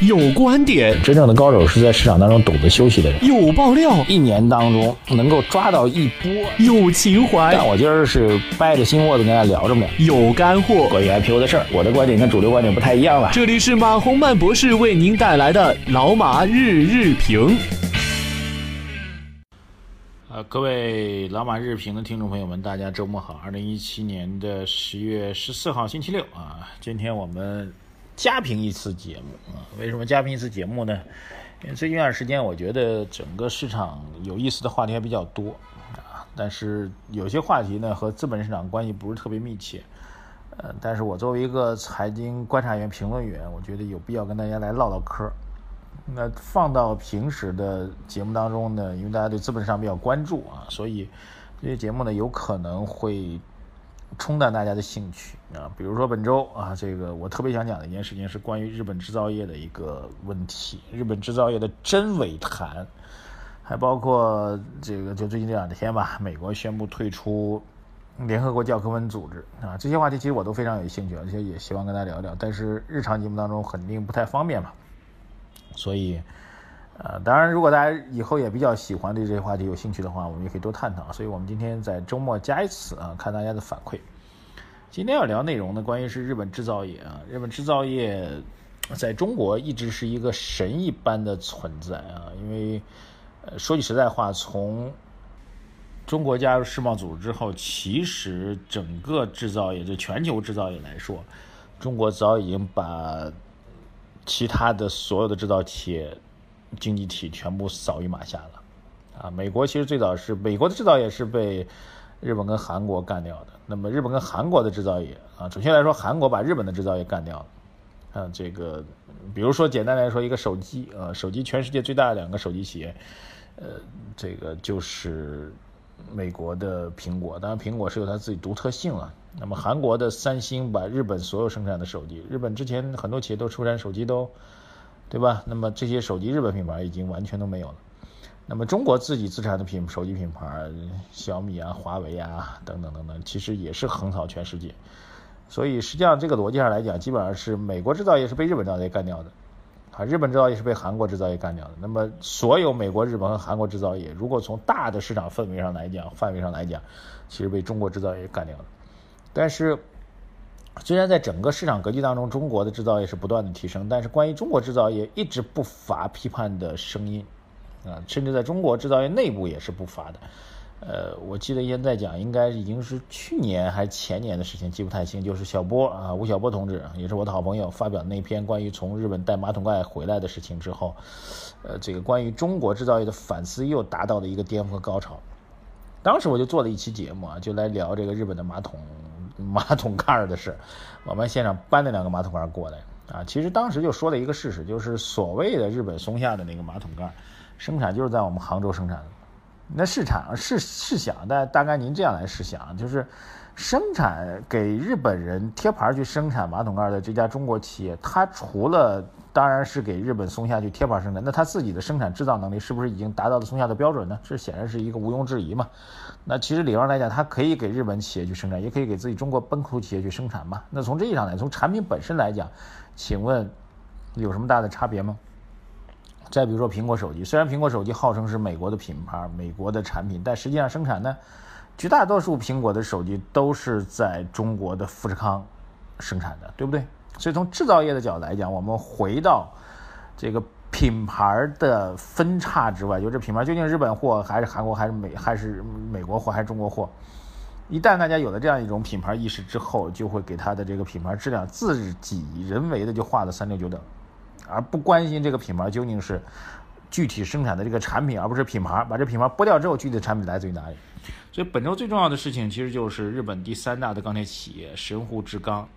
有观点，真正的高手是在市场当中懂得休息的人。有爆料，一年当中能够抓到一波。有情怀，但我今儿是掰着心窝子跟大家聊着呢。有干货，关于 IPO 的事儿，我的观点跟主流观点不太一样了。这里是马洪曼博士为您带来的老马日日评。呃，各位老马日评的听众朋友们，大家周末好！二零一七年的十月十四号星期六啊，今天我们。加评一次节目啊？为什么加评一次节目呢？因为最近一段时间，我觉得整个市场有意思的话题还比较多啊，但是有些话题呢和资本市场关系不是特别密切。呃，但是我作为一个财经观察员、评论员，我觉得有必要跟大家来唠唠嗑。那放到平时的节目当中呢，因为大家对资本市场比较关注啊，所以这些节目呢有可能会。冲淡大家的兴趣啊，比如说本周啊，这个我特别想讲的一件事情是关于日本制造业的一个问题，日本制造业的真伪谈，还包括这个就最近这两天吧，美国宣布退出联合国教科文组织啊，这些话题其实我都非常有兴趣，而且也希望跟大家聊聊，但是日常节目当中肯定不太方便嘛，所以。呃，当然，如果大家以后也比较喜欢对这些话题有兴趣的话，我们也可以多探讨。所以我们今天在周末加一次啊，看大家的反馈。今天要聊内容呢，关于是日本制造业啊，日本制造业在中国一直是一个神一般的存在啊，因为呃，说句实在话，从中国加入世贸组织之后，其实整个制造业就全球制造业来说，中国早已经把其他的所有的制造企业。经济体全部扫于马下了，啊，美国其实最早是美国的制造业是被日本跟韩国干掉的。那么日本跟韩国的制造业啊，准确来说，韩国把日本的制造业干掉了。啊，这个比如说简单来说，一个手机啊，手机全世界最大的两个手机企业，呃，这个就是美国的苹果，当然苹果是有它自己独特性了。那么韩国的三星把日本所有生产的手机，日本之前很多企业都出产手机都。对吧？那么这些手机日本品牌已经完全都没有了。那么中国自己自产的品手机品牌，小米啊、华为啊等等等等，其实也是横扫全世界。所以实际上这个逻辑上来讲，基本上是美国制造业是被日本制造业干掉的，啊，日本制造业是被韩国制造业干掉的。那么所有美国、日本和韩国制造业，如果从大的市场氛围上来讲、范围上来讲，其实被中国制造业干掉了。但是。虽然在整个市场格局当中，中国的制造业是不断的提升，但是关于中国制造业一直不乏批判的声音，啊，甚至在中国制造业内部也是不乏的。呃，我记得现在讲，应该已经是去年还是前年的事情，记不太清。就是小波啊，吴晓波同志，也是我的好朋友，发表那篇关于从日本带马桶盖回来的事情之后，呃，这个关于中国制造业的反思又达到了一个巅峰和高潮。当时我就做了一期节目啊，就来聊这个日本的马桶。马桶盖的事，我们现场搬了两个马桶盖过来啊。其实当时就说了一个事实，就是所谓的日本松下的那个马桶盖，生产就是在我们杭州生产的。那市场是是想，但大概您这样来试想，就是生产给日本人贴牌去生产马桶盖的这家中国企业，它除了当然是给日本松下去贴牌生产，那它自己的生产制造能力是不是已经达到了松下的标准呢？这显然是一个毋庸置疑嘛。那其实理论上来讲，它可以给日本企业去生产，也可以给自己中国本土企业去生产嘛。那从这一上来，从产品本身来讲，请问有什么大的差别吗？再比如说苹果手机，虽然苹果手机号称是美国的品牌、美国的产品，但实际上生产呢，绝大多数苹果的手机都是在中国的富士康生产的，对不对？所以从制造业的角度来讲，我们回到这个品牌的分叉之外，就这品牌究竟日本货还是韩国还是美还是美国货还是中国货？一旦大家有了这样一种品牌意识之后，就会给它的这个品牌质量自己人为的就画了三六九等。而不关心这个品牌究竟是具体生产的这个产品，而不是品牌。把这品牌剥掉之后，具体的产品来自于哪里？所以本周最重要的事情，其实就是日本第三大的钢铁企业神户制钢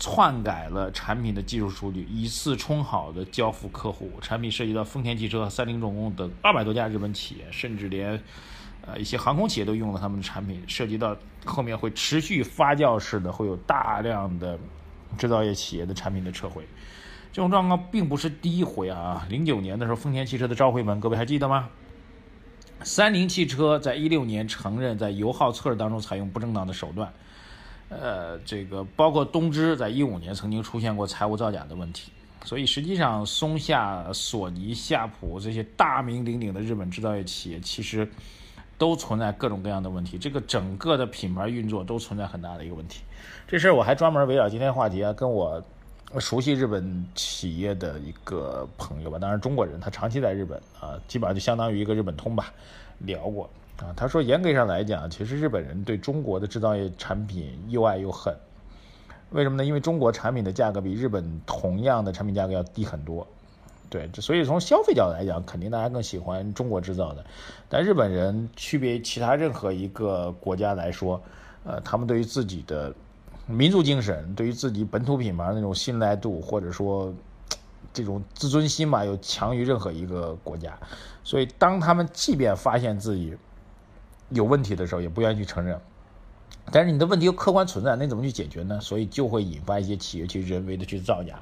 篡改了产品的技术数据，以次充好的交付客户。产品涉及到丰田汽车、三菱重工等二百多家日本企业，甚至连呃一些航空企业都用了他们的产品。涉及到后面会持续发酵式的，会有大量的制造业企业的产品的撤回。这种状况并不是第一回啊！零九年的时候，丰田汽车的召回门，各位还记得吗？三菱汽车在一六年承认在油耗测试当中采用不正当的手段，呃，这个包括东芝在一五年曾经出现过财务造假的问题所以实际上，松下、索尼、夏普这些大名鼎鼎的日本制造业企业，其实都存在各种各样的问题。这个整个的品牌运作都存在很大的一个问题。这事儿我还专门围绕今天话题啊，跟我熟悉日本企业的一个朋友吧，当然中国人，他长期在日本啊，基本上就相当于一个日本通吧，聊过啊。他说，严格上来讲，其实日本人对中国的制造业产品又爱又恨。为什么呢？因为中国产品的价格比日本同样的产品价格要低很多，对，所以从消费角度来讲，肯定大家更喜欢中国制造的。但日本人区别其他任何一个国家来说，呃，他们对于自己的民族精神，对于自己本土品牌那种信赖度，或者说这种自尊心吧，又强于任何一个国家。所以，当他们即便发现自己有问题的时候，也不愿意去承认。但是你的问题又客观存在，那怎么去解决呢？所以就会引发一些企业去人为的去造假，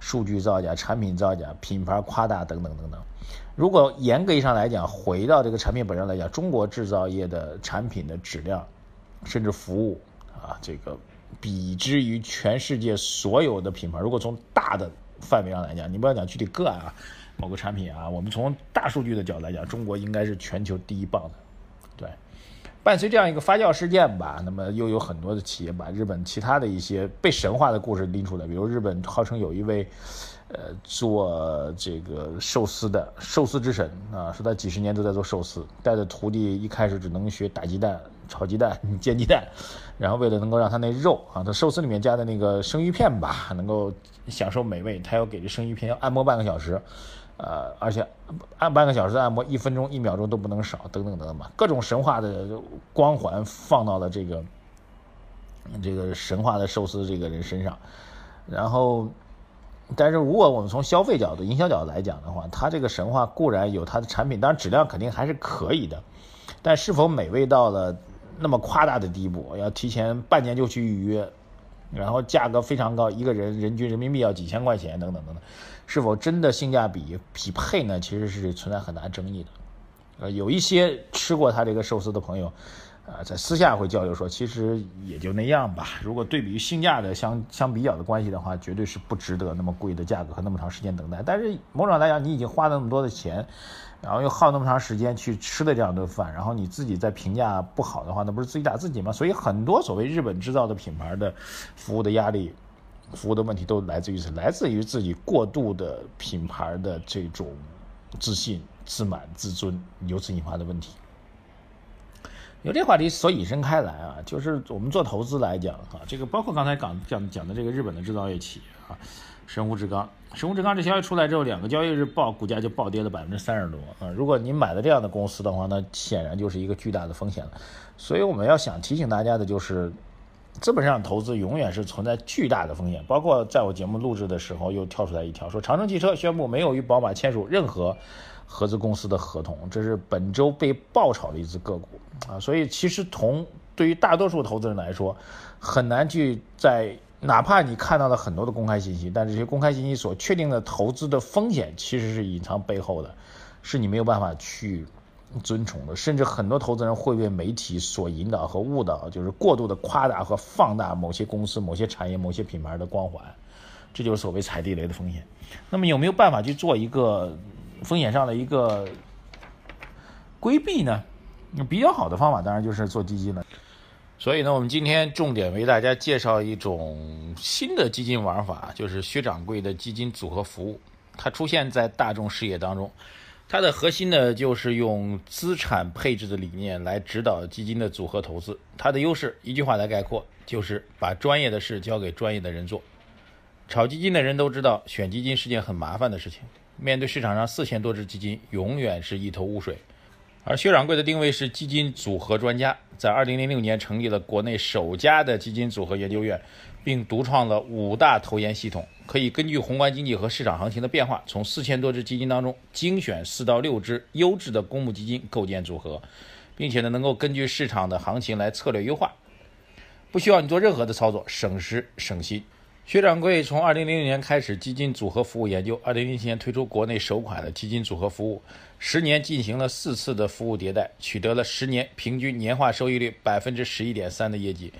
数据造假、产品造假、品牌夸大等等等等。如果严格意义上来讲，回到这个产品本身来讲，中国制造业的产品的质量，甚至服务啊，这个比之于全世界所有的品牌，如果从大的范围上来讲，你不要讲具体个案啊，某个产品啊，我们从大数据的角度来讲，中国应该是全球第一棒的，对。伴随这样一个发酵事件吧，那么又有很多的企业把日本其他的一些被神话的故事拎出来，比如日本号称有一位，呃，做这个寿司的寿司之神啊，说他几十年都在做寿司，带着徒弟一开始只能学打鸡蛋、炒鸡蛋、煎鸡蛋，然后为了能够让他那肉啊，他寿司里面加的那个生鱼片吧，能够享受美味，他要给这生鱼片要按摩半个小时。呃，而且按半个小时按摩，一分钟、一秒钟都不能少，等等等等吧，各种神话的光环放到了这个这个神话的寿司这个人身上。然后，但是如果我们从消费角度、营销角度来讲的话，它这个神话固然有它的产品，当然质量肯定还是可以的，但是否美味到了那么夸大的地步，要提前半年就去预约？然后价格非常高，一个人人均人民币要几千块钱，等等等等，是否真的性价比匹配呢？其实是存在很大争议的。呃，有一些吃过他这个寿司的朋友，呃，在私下会交流说，其实也就那样吧。如果对比于性价的相相比较的关系的话，绝对是不值得那么贵的价格和那么长时间等待。但是某种来讲，你已经花了那么多的钱。然后又耗那么长时间去吃的这样顿饭，然后你自己在评价不好的话，那不是自己打自己吗？所以很多所谓日本制造的品牌的服务的压力、服务的问题都来自于是来自于自己过度的品牌的这种自信、自满、自尊，由此引发的问题。由这话题所引申开来啊，就是我们做投资来讲啊，这个包括刚才讲讲讲的这个日本的制造业企业啊。神户制钢，神户制钢这消息出来之后，两个交易日报股价就暴跌了百分之三十多啊！如果您买了这样的公司的话，那显然就是一个巨大的风险了。所以我们要想提醒大家的就是，资本上投资永远是存在巨大的风险。包括在我节目录制的时候，又跳出来一条说，长城汽车宣布没有与宝马签署任何合资公司的合同，这是本周被爆炒的一只个股啊！所以其实从对于大多数投资人来说，很难去在。哪怕你看到了很多的公开信息，但这些公开信息所确定的投资的风险其实是隐藏背后的，是你没有办法去尊崇的。甚至很多投资人会被媒体所引导和误导，就是过度的夸大和放大某些公司、某些产业、某些品牌的光环，这就是所谓踩地雷的风险。那么有没有办法去做一个风险上的一个规避呢？比较好的方法当然就是做基金了。所以呢，我们今天重点为大家介绍一种新的基金玩法，就是薛掌柜的基金组合服务。它出现在大众视野当中，它的核心呢就是用资产配置的理念来指导基金的组合投资。它的优势一句话来概括，就是把专业的事交给专业的人做。炒基金的人都知道，选基金是件很麻烦的事情。面对市场上四千多只基金，永远是一头雾水。而薛掌柜的定位是基金组合专家，在2006年成立了国内首家的基金组合研究院，并独创了五大投研系统，可以根据宏观经济和市场行情的变化，从四千多只基金当中精选四到六只优质的公募基金构建组合，并且呢能够根据市场的行情来策略优化，不需要你做任何的操作，省时省心。薛掌柜从2006年开始基金组合服务研究，2007年推出国内首款的基金组合服务，十年进行了四次的服务迭代，取得了十年平均年化收益率百分之十一点三的业绩，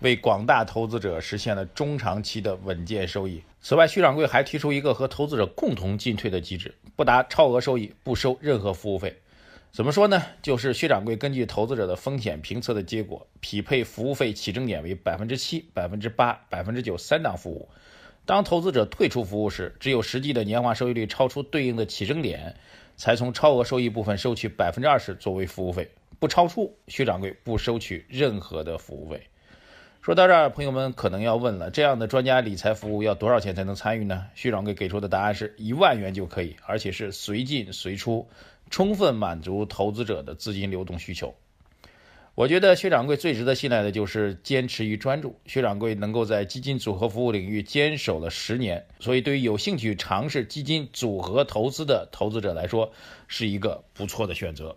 为广大投资者实现了中长期的稳健收益。此外，徐掌柜还提出一个和投资者共同进退的机制，不达超额收益不收任何服务费。怎么说呢？就是薛掌柜根据投资者的风险评测的结果，匹配服务费起征点为百分之七、百分之八、百分之九三档服务。当投资者退出服务时，只有实际的年化收益率超出对应的起征点，才从超额收益部分收取百分之二十作为服务费。不超出，薛掌柜不收取任何的服务费。说到这儿，朋友们可能要问了：这样的专家理财服务要多少钱才能参与呢？薛掌柜给出的答案是一万元就可以，而且是随进随出，充分满足投资者的资金流动需求。我觉得薛掌柜最值得信赖的就是坚持与专注。薛掌柜能够在基金组合服务领域坚守了十年，所以对于有兴趣尝试基金组合投资的投资者来说，是一个不错的选择。